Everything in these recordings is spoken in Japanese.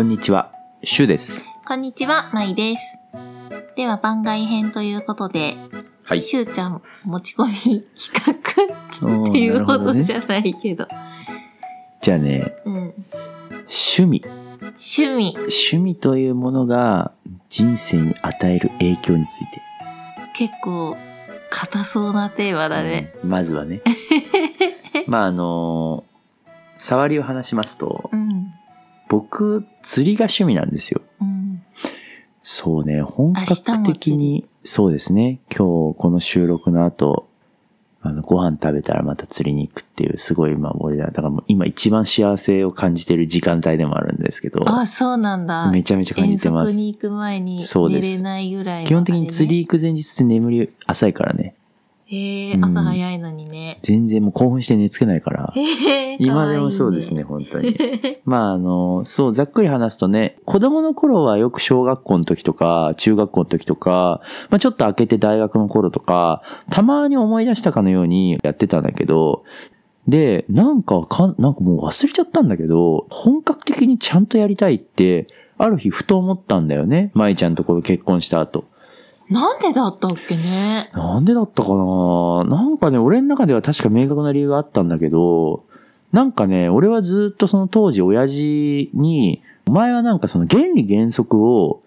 こんにちは、シュです。こんにちは、まいです。では番外編ということで、はい。しゅうちゃん持ち込み企画っていうほどじゃないけど、じゃあね、うん。趣味。趣味、趣味というものが人生に与える影響について。結構硬そうなテーマだね。うんまずはね。まああの触りを話しますとう、ん。僕、釣りが趣味なんですよ。うん。そうね、本格的に、そうですね、今日この収録の後、あの、ご飯食べたらまた釣りに行くっていう、すごい今俺だ、だからもう今一番幸せを感じてる時間帯でもあるんですけど、あ、そうなんだ。めちゃめちゃ感じてます。遠足に行く前にそうです寝れないぐらいの、基本的に釣り。行く前日って眠り浅いからね。へえ、うん朝早いのにね。全然もう興奮して寝つけないから。へえ、今でもそうですね、本当に。まああの、そう、ざっくり話すとね、子供の頃はよく小学校の時とか、中学校の時とか、まあちょっと開けて大学の頃とか、たまに思い出したかのようにやってたんだけど、で、なんかかん、なんかもう忘れちゃったんだけど、本格的にちゃんとやりたいって、ある日ふと思ったんだよね。舞ちゃんところ結婚した後。なんでだったっけね？なんでだったかな？なんかね、俺の中では確か明確な理由があったんだけど、なんかね、俺はずっとその当時親父に、お前はなんかその原理原則を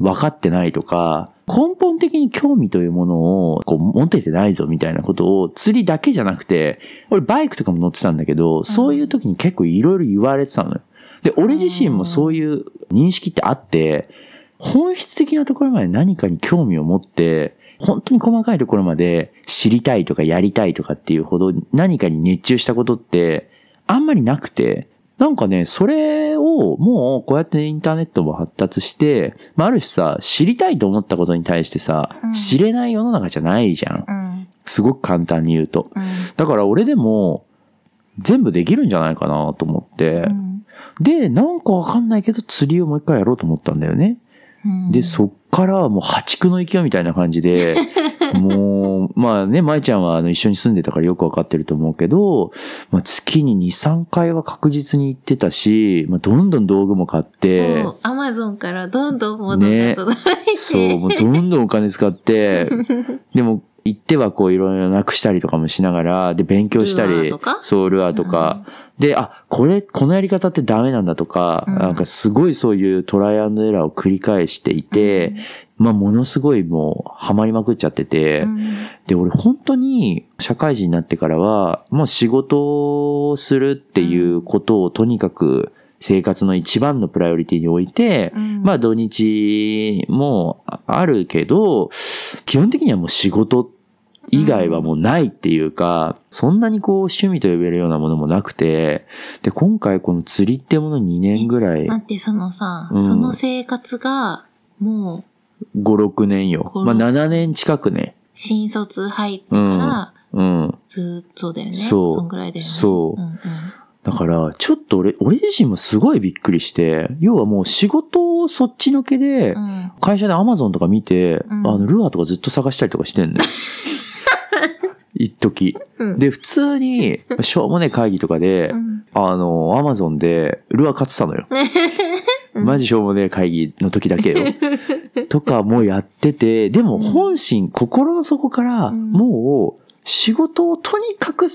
分かってないとか、根本的に興味というものをこう持ててないぞみたいなことを釣りだけじゃなくて、俺バイクとかも乗ってたんだけど、そういう時に結構いろいろ言われてたのよ。で、俺自身もそういう認識ってあって、本質的なところまで何かに興味を持って、本当に細かいところまで知りたいとかやりたいとかっていうほど何かに熱中したことってあんまりなくて、なんかね、それをもうこうやってインターネットも発達して、まあ、ある種さ、知りたいと思ったことに対してさ、うん知れない世の中じゃないじゃん。うん。すごく簡単に言うと。うん。だから俺でも全部できるんじゃないかなと思って、うんで、なんかわかんないけど釣りをもう一回やろうと思ったんだよね。うん。で、そっからはもう破竹の勢いみたいな感じで、もう、まあね、舞ちゃんはあの一緒に住んでたからよくわかってると思うけど、まあ月に2、3回は確実に行ってたし、まあどんどん道具も買ってそ、う、アマゾンからどんどん物が届いて、そう、もうどんどんお金使って、でも行ってはこういろいろなくしたりとかもしながら、で勉強したりルアーとか、そう、ルアーとか、で、あ、これ、このやり方ってダメなんだとか、うん。なんかすごいそういうトライアンドエラーを繰り返していて、まあものすごいもうハマりまくっちゃってて、うん。で、俺本当に社会人になってからは、もう仕事をするっていうことをとにかく生活の一番のプライオリティに置いて、うん。まあ土日もあるけど、基本的にはもう仕事以外はもうないっていうか、そんなにこう趣味と呼べるようなものもなくて、で、今回この釣りってもの2年ぐらい、待って、そのさ、うんその生活が、もう、5、6年よ。5まあ7年近くね。新卒入ってから、うん。ずーっとだよね。そうそんぐらいだよね。そううんうんだから、ちょっと俺、俺自身もすごいびっくりして、要はもう仕事をそっちのけで、うん会社でアマゾンとか見て、うんあの、ルアーとかずっと探したりとかしてんのよ。一時。うん。で、普通に、しょうもねえ会議とかで、うん。あの、アマゾンでルアー買ってたのよ。うん。マジしょうもねえ会議の時だけよ。とかもやってて、でも本心、心の底から、うん。もう、仕事をとにかく、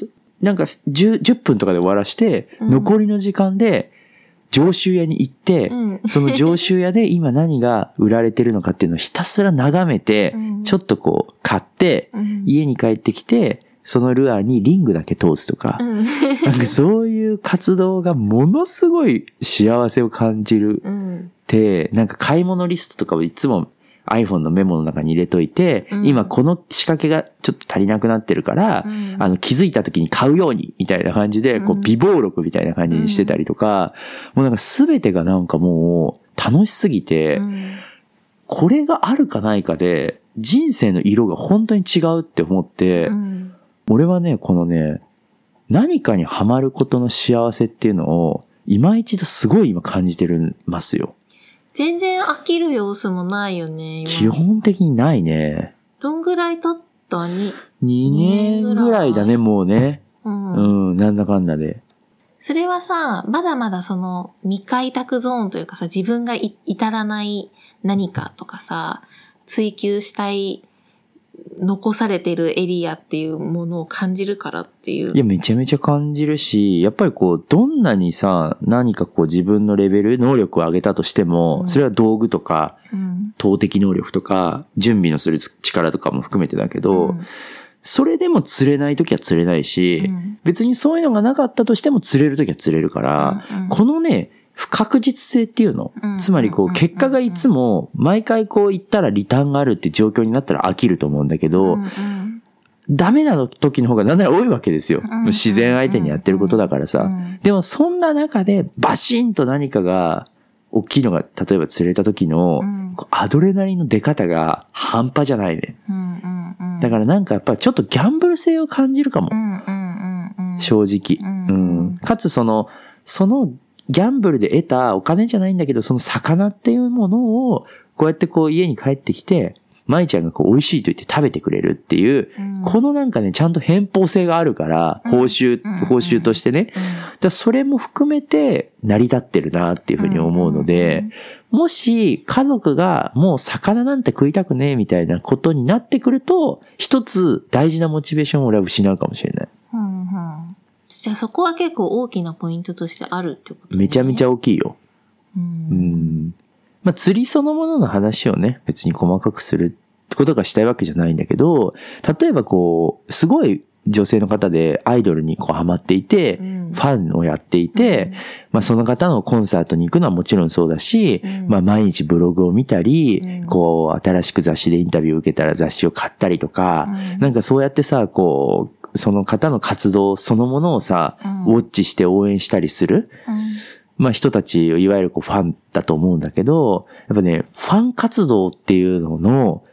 なんか10、10分とかで終わらして、うん。残りの時間で、上州屋に行って、うん。その上州屋で今何が売られてるのかっていうのをひたすら眺めて、うん。ちょっとこう、買って、うん。家に帰ってきて、そのルアーにリングだけ通すとか、うん。なんかそういう活動がものすごい幸せを感じるうん。って、なんか買い物リストとかをいつも iPhone のメモの中に入れといて、うん。今この仕掛けがちょっと足りなくなってるから、うん。あの気づいた時に買うようにみたいな感じで、こううん備忘録みたいな感じにしてたりとか、もうなんか全てがなんかもう楽しすぎて、うん。これがあるかないかで人生の色が本当に違うって思って、うん。俺はね、このね、何かにハマることの幸せっていうのを、今一度すごい今感じてるますよ。全然飽きる様子もないよね、今基本的にないね。どんぐらい経った？に、2年ぐらいだね、もうね。うん。うん、なんだかんだで。それはさ、まだまだその未開拓ゾーンというかさ、自分がい至らない何かとかさ、追求したい、残されてるエリアっていうものを感じるからっていう。いや、めちゃめちゃ感じるし、やっぱりこう、どんなにさ、何かこう自分のレベル、能力を上げたとしても、うんそれは道具とか、うん。投擲能力とか、準備のする力とかも含めてだけど、うんそれでも釣れないときは釣れないし、うん別にそういうのがなかったとしても釣れるときは釣れるから、うんこのね、不確実性っていうの？うんつまりこう、うん結果がいつも、毎回こう言ったらリターンがあるって状況になったら飽きると思うんだけど、うんうんダメな時の方がなんなら多いわけですよ。うん自然相手にやってることだからさ。うんでもそんな中でバシンと何かが、大きいのが、例えば釣れた時の、アドレナリンの出方が半端じゃないね。だからなんかやっぱりちょっとギャンブル性を感じるかも正直。うんうん。かつその、そのギャンブルで得たお金じゃないんだけど、その魚っていうものを、こうやってこう家に帰ってきて、舞ちゃんがこう美味しいと言って食べてくれるっていう、うん。このなんかね、ちゃんと偏方性があるから、うん。報酬うん、報酬としてね。だからそれも含めて成り立ってるなっていうふうに思うので、もし家族がもう魚なんて食いたくねえみたいなことになってくると、一つ大事なモチベーションを俺は失うかもしれない。うんうんじゃあそこは結構大きなポイントとしてあるってこと、ね、めちゃめちゃ、ゃ大きいよ。ううん。ん。まあ、釣りそのものの話をね、別に細かくすることがしたいわけじゃないんだけど、例えばこう、すごい女性の方でアイドルにこうハマっていて、うん。ファンをやっていて、まあその方のコンサートに行くのはもちろんそうだし、うん。まあ毎日ブログを見たり、うん。こう新しく雑誌でインタビューを受けたら雑誌を買ったりとか、うん。なんかそうやってさ、こう、その方の活動そのものをさ、うん。ウォッチして応援したりする。うん。まあ人たちをいわゆるこうファンだと思うんだけど、やっぱね、ファン活動っていうのの、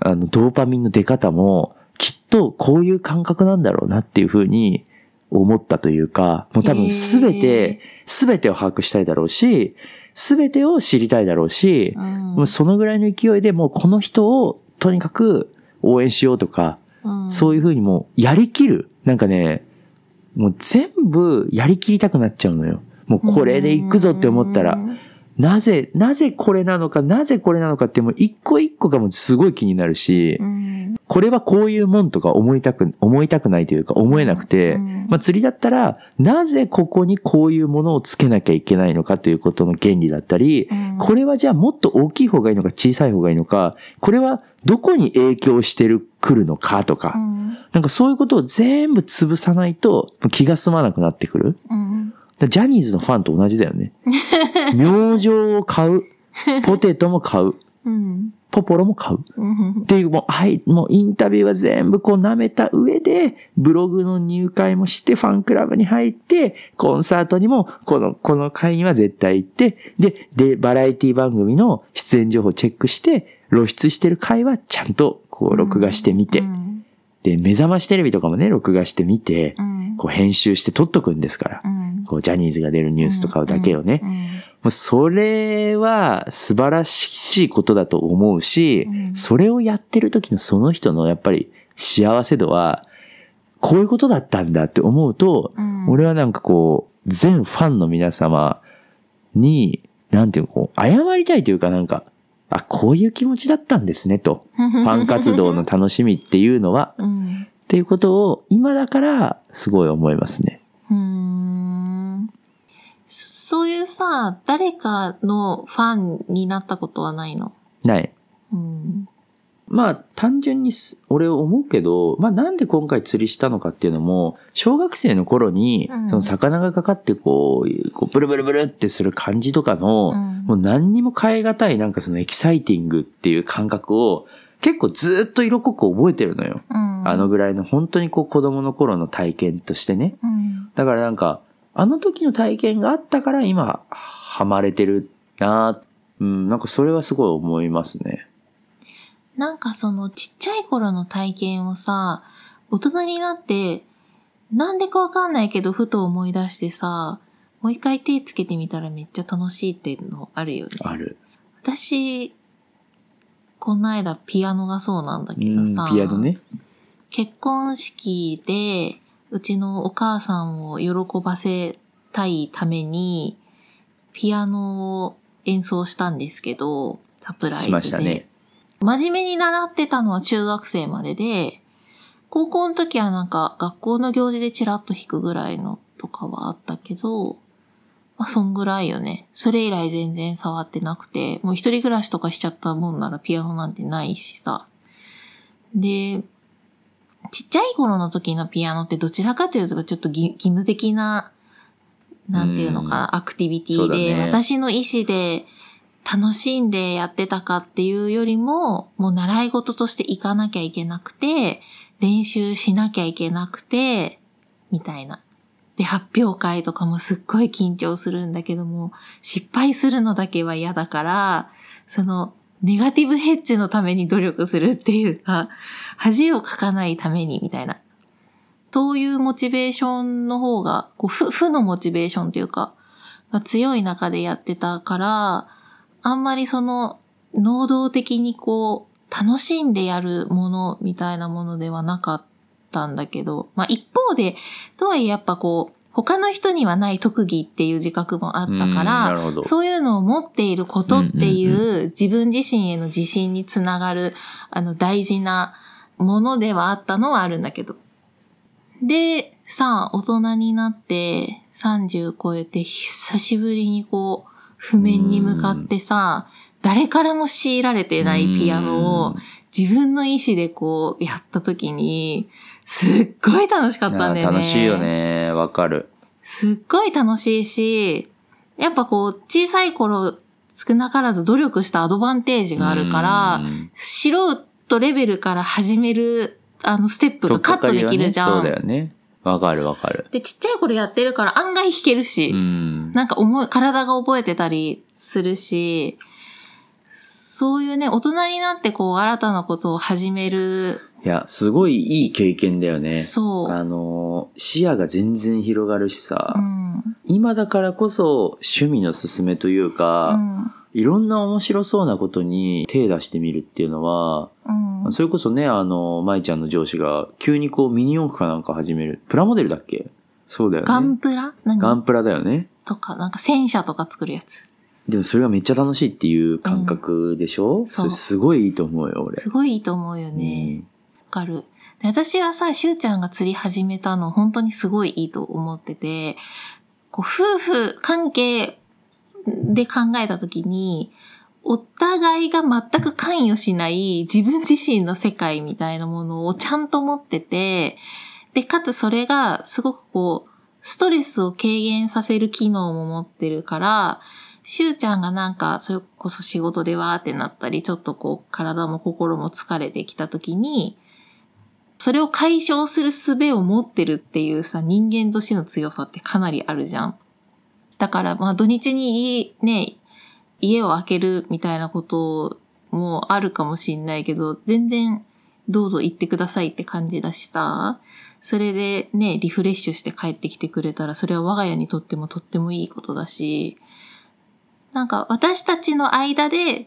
あの、ドーパミンの出方も、きっとこういう感覚なんだろうなっていうふうに思ったというか、もう多分すべて、すべてを把握したいだろうし、すべてを知りたいだろうしう、ん。もうそのぐらいの勢いでもうこの人をとにかく応援しようとか、うんそういうふうにもうやりきる。なんかね、もう全部やりきりたくなっちゃうのよ。もうこれで行くぞって思ったらう、んなぜ、なぜこれなのか、なぜこれなのかってもう一個一個がもうすごい気になるしう、ん。これはこういうもんとか思いたく、思いたくないというか思えなくて、うん。まあ釣りだったら、なぜここにこういうものをつけなきゃいけないのかということの原理だったり、うん。これはじゃあもっと大きい方がいいのか小さい方がいいのか、これはどこに影響してる、くるのかとか、うん。なんかそういうことを全部潰さないと気が済まなくなってくる。ジャニーズのファンと同じだよね。明星を買う。ポテトも買う。うんポポロも買う。うんっていう、もう、はい、もうインタビューは全部こう舐めた上で、ブログの入会もして、ファンクラブに入って、コンサートにも、この、この会には絶対行って、で、で、バラエティ番組の出演情報チェックして、露出してる回はちゃんと、こう、録画してみて、うんで、目覚ましテレビとかもね、録画してみてう、んこう、編集して撮っとくんですから。うんこう、ジャニーズが出るニュースとかだけをね。うんもうそれは素晴らしいことだと思うし、うんそれをやってる時のその人のやっぱり幸せ度は、こういうことだったんだって思うと、うん俺はなんかこう、全ファンの皆様に、なんていうの、こう、謝りたいというかなんか、あ、こういう気持ちだったんですねと。ファン活動の楽しみっていうのは、うんっていうことを今だからすごい思いますね。うーんそそういうさ、誰かのファンになったことはないの？ない。うん。まあ単純にす俺思うけど、まあなんで今回釣りしたのかっていうのも、小学生の頃にうん、その魚がかかってこう、こうブルブルブルってする感じとかの、うんもう何にも変え難いなんかそのエキサイティングっていう感覚を結構ずっと色濃く覚えてるのよ。うん。あのぐらいの本当にこう子供の頃の体験としてね。うん。だからなんか、あの時の体験があったから今、ハマれてるなうん、なんかそれはすごい思いますね。なんかそのちっちゃい頃の体験をさ、大人になって、なんでかわかんないけどふと思い出してさ、もう一回手つけてみたらめっちゃ楽しいっていうのあるよね。ある。私、この間ピアノがそうなんだうけどさ、ん、ピアノね。結婚式で、うちのお母さんを喜ばせたいために、ピアノを演奏したんですけど、サプライズで。しましたね。真面目に習ってたのは中学生までで、高校の時はなんか学校の行事でチラッと弾くぐらいのとかはあったけど、まあそんぐらいよね。それ以来全然触ってなくて、もう一人暮らしとかしちゃったもんならピアノなんてないしさ。で、ちっちゃい頃の時のピアノってどちらかというとちょっと義義務的な、なんていうのかな、アクティビティで、ね私の意思で楽しんでやってたかっていうよりも、もう習い事として行かなきゃいけなくて、練習しなきゃいけなくて、みたいな。で、発表会とかもすっごい緊張するんだけども、失敗するのだけは嫌だから、その、ネガティブヘッジのために努力するっていうか、恥をかかないためにみたいな。そういうモチベーションの方が、こう負負のモチベーションというか、が強い中でやってたから、あんまりその、能動的にこう、楽しんでやるものみたいなものではなかったんだけど、まあ一方で、とはいえやっぱこう、他の人にはない特技っていう自覚もあったから。そういうのを持っていることっていう自分自身への自信につながる、あの大事なものではあったのはあるんだけど。で、さあ、大人になって30超えて久しぶりにこう、譜面に向かってさ、誰からも強いられてないピアノを自分の意思でこうやった時に、すっごい楽しかったんだよね。楽しいよね。わかる。すっごい楽しいし、やっぱこう、小さい頃、少なからず努力したアドバンテージがあるから、うん素人レベルから始める、あの、ステップがカットできるじゃん。かかねそうだよね。わかるわかる。で、ちっちゃい頃やってるから案外弾けるし、うん。なんか思い、体が覚えてたりするし、そういうね、大人になってこう、新たなことを始める、いや、すごいいい経験だよね。そう。あの、視野が全然広がるしさ、うん。今だからこそ趣味の勧めといううか、ん。いろんな面白そうなことに手出してみるっていうのは、うん。それこそね、あの、舞ちゃんの上司が急にこうミニ四駆かなんか始める。プラモデルだっけ？そうだよね。ガンプラ？何？ガンプラだよね。とか、なんか戦車とか作るやつ。でもそれがめっちゃ楽しいっていう感覚でしょ、そうれすごいいいと思うよ、俺。すごいいいと思うよね。わ、かる。で私はさ、しゅうちゃんが釣り始めたの本当にすごいいいと思ってて、こう夫婦関係で考えたときに、お互いが全く関与しない自分自身の世界みたいなものをちゃんと持ってて、で、かつそれがすごくこう、ストレスを軽減させる機能も持ってるから、しゅうちゃんがなんか、それこそ仕事でわーってなったり、ちょっとこう、体も心も疲れてきた時に、それを解消する術を持ってるっていうさ、人間としての強さってかなりあるじゃん。だから、まあ土日にね、家を開けるみたいなこともあるかもしんないけど、全然どうぞ行ってくださいって感じだしさ、それでね、リフレッシュして帰ってきてくれたら、それは我が家にとってもとってもいいことだし、なんか私たちの間で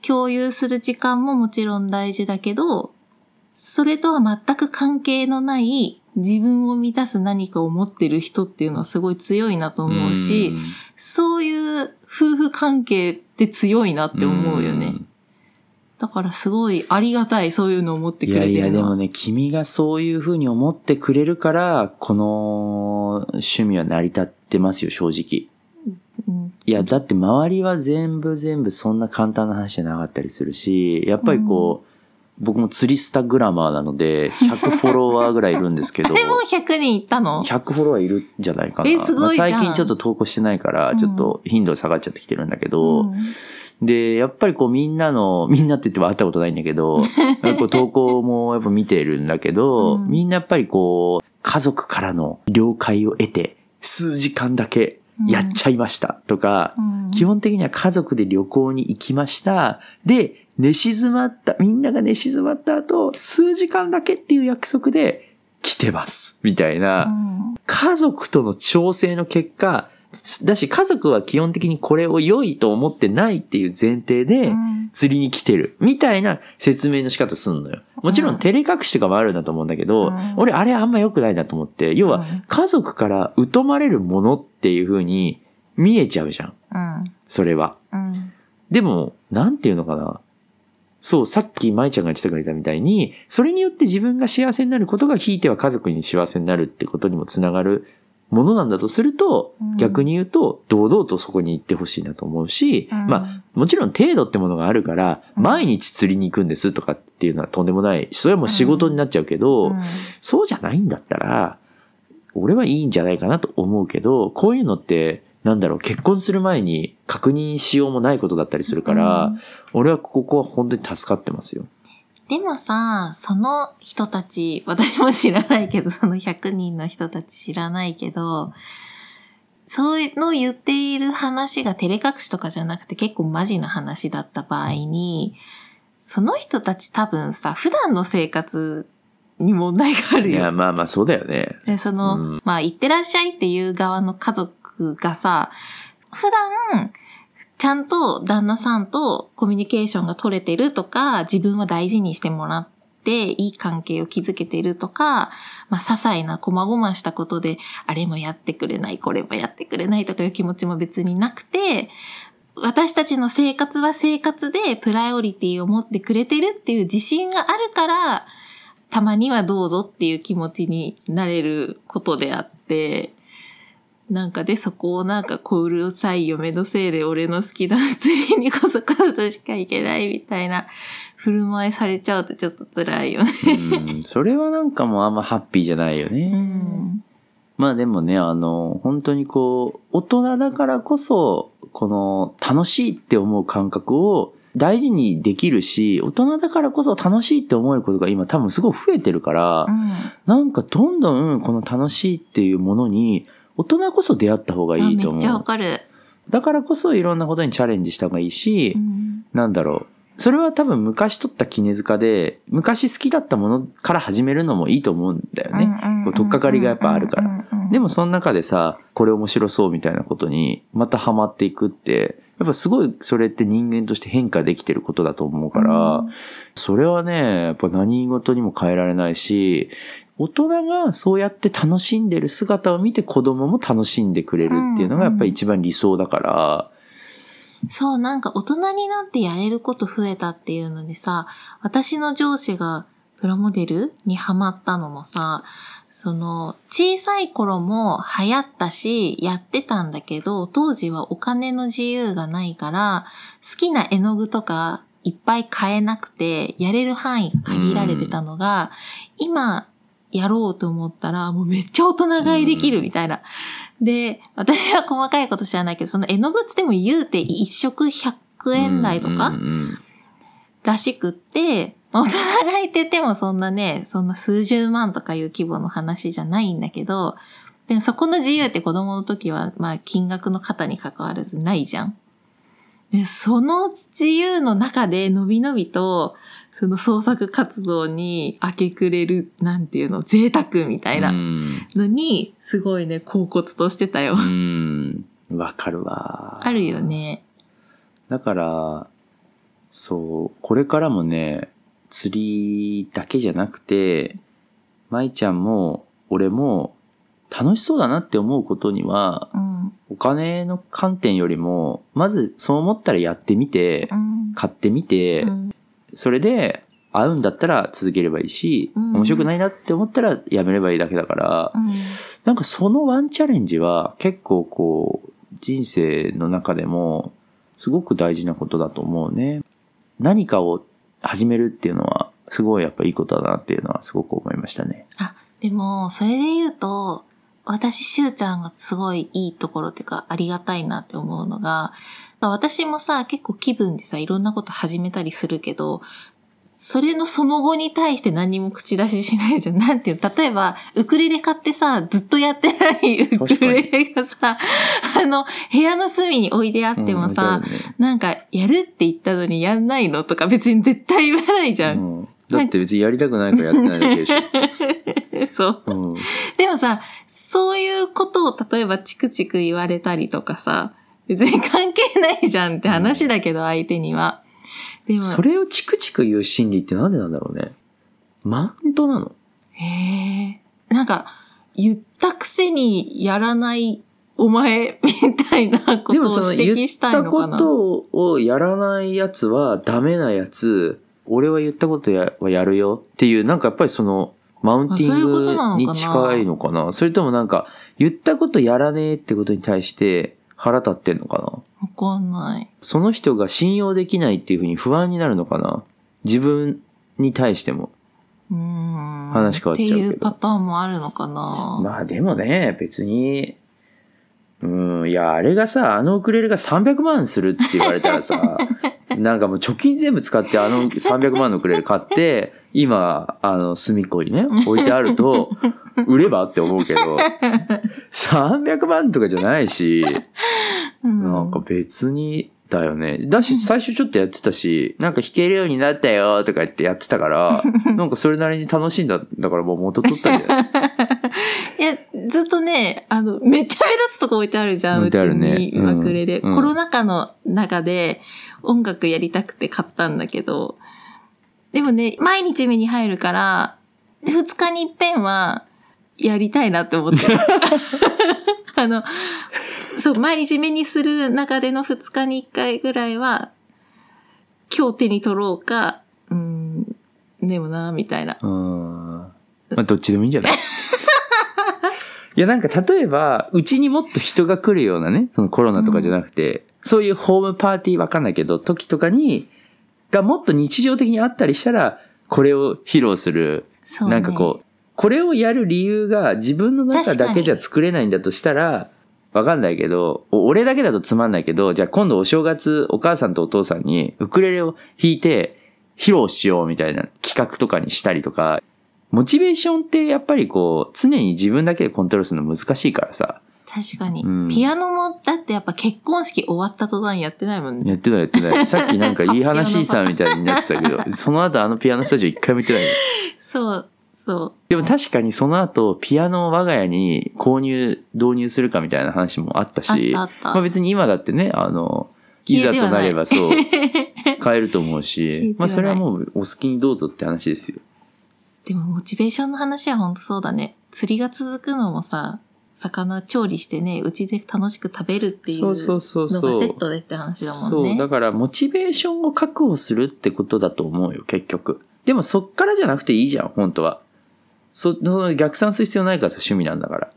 共有する時間ももちろん大事だけど、それとは全く関係のない自分を満たす何かを持ってる人っていうのはすごい強いなと思うし、んそういう夫婦関係って強いなって思うよね。だからすごいありがたい、そういうのを持ってくれいやいや、てるのは。でもね、君がそういう風に思ってくれるから、この趣味は成り立ってますよ、正直。うんいや、だって周りは全部全部そんな簡単な話じゃなかったりするし、やっぱりこう、僕も釣りスタグラマーなので、100フォロワーぐらいいるんですけど。あ、れもう100人いったの？100フォロワーいるんじゃないかな。えすごい最近ちょっと投稿してないから、ちょっと頻度下がっちゃってきてるんだけど、うん。で、やっぱりこうみんなの、みんなって言っても会ったことないんだけど、こう投稿もやっぱ見てるんだけど、うん。みんなやっぱりこう、家族からの了解を得て、数時間だけやっちゃいましたとか、うん。基本的には家族で旅行に行きました。で、寝静まった、みんなが寝静まった後、数時間だけっていう約束で来てます。みたいな。うん家族との調整の結果、だし家族は基本的にこれを良いと思ってないっていう前提でうん釣りに来てるみたいな説明の仕方すんのよ。もちろうんん照れ隠しとかもあるんだと思うんだけど、うん俺あれあんま良くないなと思って、要はうん家族から疎まれるものっていう風に見えちゃうじゃん。うん。それは。うん。でも、なんていうのかな。そう、さっき舞ちゃんが言ってくれたみたいに、それによって自分が幸せになることが、ひいては家族に幸せになるってことにもつながるものなんだとすると、うん。逆に言うと、堂々とそこに行ってほしいなと思うし、うん。まあ、もちろん程度ってものがあるから、うん。毎日釣りに行くんですとかっていうのはとんでもない。それはもう仕事になっちゃうけど、うん。そうじゃないんだったら、俺はいいんじゃないかなと思うけど、こういうのって、なんだろう、結婚する前に確認しようもないことだったりするから、うん俺はここは本当に助かってますよ。でもさ、その人たち、私も知らないけど、その100人の人たち知らないけど、そういうのを言っている話が照れ隠しとかじゃなくて結構マジな話だった場合に、その人たち多分さ、普段の生活に問題があるいや、よ。まあまあそうだよね。で、その、うんまあ、行ってらっしゃいっていう側の家族がさ、普段、ちゃんと旦那さんとコミュニケーションが取れてるとか、自分は大事にしてもらって、いい関係を築けてるとか、まあ、些細な細々したことで、あれもやってくれない、これもやってくれないとかいう気持ちも別になくて、私たちの生活は生活でプライオリティを持ってくれてるっていう自信があるから、たまにはどうぞっていう気持ちになれることであって、なんかで、そこをなんかこううるさい嫁のせいで俺の好きな釣りにこそこそしか行けないみたいな振る舞いされちゃうとちょっと辛いよね。うん、それはなんかもうあんまハッピーじゃないよね。うん。まあでもね、あの、本当にこう、大人だからこそ、この楽しいって思う感覚を大事にできるし、大人だからこそ楽しいって思えることが今多分すごい増えてるから、うん。なんかどんどんこの楽しいっていうものに大人こそ出会った方がいいとあめっちゃわ思う。かる。だからこそいろんなことにチャレンジした方がいいし、うん。なんだろう。それは多分昔取った絹塚で、昔好きだったものから始めるのもいいと思うんだよね。こう取っかかりがやっぱあるかららでもその中でさ、これ面白そうみたいなことにまたハマっていくって、やっぱすごいそれって人間として変化できてることだと思うから、それはね、やっぱ何事にも変えられないし、大人がそうやって楽しんでる姿を見て子供も楽しんでくれるっていうのがやっぱり一番理想だから、そう、なんか大人になってやれること増えたっていうのでさ、私の上司がプラモデルにハマったのもさ、その、小さい頃も流行ったし、やってたんだけど、当時はお金の自由がないから、好きな絵の具とかいっぱい買えなくて、やれる範囲が限られてたのが、今、やろうと思ったら、もうめっちゃ大人買いできるみたいな。で、私は細かいこと知らないけど、その絵の具っつっても言うて一色100円台とからしくって、まあ大人買いって言ってもそんなね、そんな数十万とかいう規模の話じゃないんだけど、でもそこの自由って子供の時は、まあ金額の型に関わらずないじゃん。で、その自由の中でのびのびと、その創作活動に明け暮れる、なんていうの、贅沢みたいなうんのに、すごいね、恍惚としてたよ。うん。わかるわ。あるよね。だから、そう、これからもね、釣りだけじゃなくて、舞ちゃんも俺も楽しそうだなって思うことには、うん。お金の観点よりも、まずそう思ったらやってみてう、ん。買ってみて、うんそれで合うんだったら続ければいいし、うん面白くないなって思ったらやめればいいだけだから、うんなんかそのワンチャレンジは結構こう、人生の中でもすごく大事なことだと思うね。何かを始めるっていうのはすごいやっぱいいことだなっていうのはすごく思いましたね。あ、でも、それで言うと、私、しゅうちゃんがすごいいいところっていうか、ありがたいなって思うのが、私もさ、結構気分でさ、いろんなこと始めたりするけど、それのその後に対して何も口出ししないじゃん。なんていう例えば、ウクレレ買ってさ、ずっとやってないウクレレがさ、あの、部屋の隅に置いてあってもさ、うんねなんか、やるって言ったのにやんないのとか別に絶対言わないじゃん。うんだって別にやりたくないからやってないだけでしょ。そう。うんでもさ、そういうことを例えばチクチク言われたりとかさ、別に関係ないじゃんって話だけど、相手には。でも、それをチクチク言う心理ってなんでなんだろうね。マウントなのへえ。なんか、言ったくせにやらないお前みたいなことをでもその指言っ摘したいたこのかな。とをやらないやつはダメなやつ、俺は言ったことやはやるよっていう、なんかやっぱりその、マウンティングに近いのかなそれともなんか、言ったことやらねえってことに対して腹立ってんのかな？わかんない。その人が信用できないっていうふうに不安になるのかな？自分に対しても。うーん。話変わっちゃうけどっていうパターンもあるのかな？まあでもね、別に、うん、いや、あれがさ、あのウクレレが300万するって言われたらさ、なんかもう貯金全部使ってあの300万のウクレレ買って、今、あの、隅っこにね、置いてあると、売ればって思うけど、300万とかじゃないし、うん。なんか別に、だよね。だし、最初ちょっとやってたし、なんか弾けるようになったよとか言ってやってたから、なんかそれなりに楽しいんだ、だからもう元取ったんじゃないいや、ずっとね、あの、めっちゃ目立つとこ置いてあるじゃん、置いてあるね。うちに、うんウクレレ、うん。コロナ禍の中で音楽やりたくて買ったんだけど、でもね、毎日目に入るから、二日に一遍はやりたいなって思ってる。あの、そう、毎日目にする中での二日に一回ぐらいは、今日手に取ろうか、うん、でもな、みたいな。うーん。まあ、どっちでもいいんじゃない？いや、なんか例えば、うちにもっと人が来るようなね、そのコロナとかじゃなくて、そういうホームパーティーわかんないけど、時とかに、がもっと日常的にあったりしたら、これを披露する、そう、ね。なんかこう、これをやる理由が自分の中だけじゃ作れないんだとしたら、わかんないけど、お俺だけだとつまんないけど、じゃあ今度お正月お母さんとお父さんにウクレレを弾いて披露しようみたいな企画とかにしたりとか、モチベーションってやっぱりこう、常に自分だけでコントロールするの難しいからさ。確かに、うんピアノもだってやっぱ結婚式終わった途端やってないもんね。やってないやってない。さっきなんかいい話さみたいになってたけど、その後あのピアノスタジオ一回も行ってない。そう、そでも確かにその後、ピアノを我が家に購入、導入するかみたいな話もあったう。し。まあ別に今だってね、あの、いざとなればそう、買えると思うしまあそれはもうお好きにどうぞって話ですよ。でもモチベーションの話は本当そうだね。釣りが続くのもさ、魚調理してね、うちで楽しく食べるっていうそうそうそうそうのがセットでって話だもんそう、ね。だからモチベーションを確保するってことだと思うよ、結局。でもそっからじゃなくていいじゃん、本当は。そ、逆算する必要ないからさ、趣味なんだから。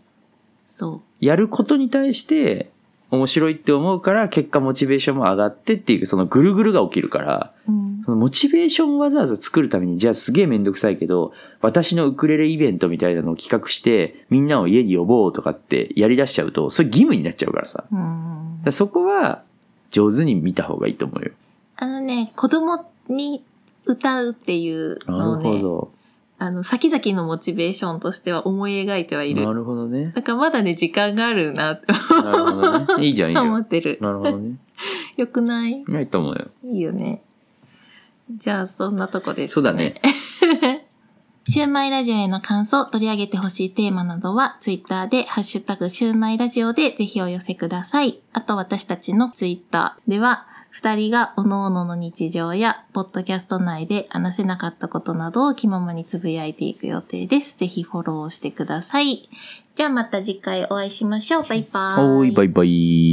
そやることに対して面白いって思うから、結果モチベーションも上がってっていう、そのぐるぐるが起きるから、う。うん。そのモチベーションをわざわざ作るために、じゃあすげえめんどくさいけど、私のウクレレイベントみたいなのを企画して、みんなを家に呼ぼうとかってやり出しちゃうと、それ義務になっちゃうからさ。うんらそこは、上手に見た方がいいと思うよ。あのね、子供に歌うっていうのなをね、るほど。あの、先々のモチベーションとしては思い描いてはいる。なるほどね。だからまだね、時間があるなってなるほどね。いいじゃん、いいじゃん。思ってる。なるほどね。よくない？いいと思うよ。いいよね。じゃあ、そんなとこです、そうだね。シューマイラジオへの感想、取り上げてほしいテーマなどは、ツイッターで、ハッシュタグシューマイラジオでぜひお寄せください。あと私たちのツイッターでは、二人が各々の日常や、ポッドキャスト内で話せなかったことなどを気ままにつぶやいていく予定です。ぜひフォローしてください。じゃあまた次回お会いしましょう。バイバイ。はい、バイバイ。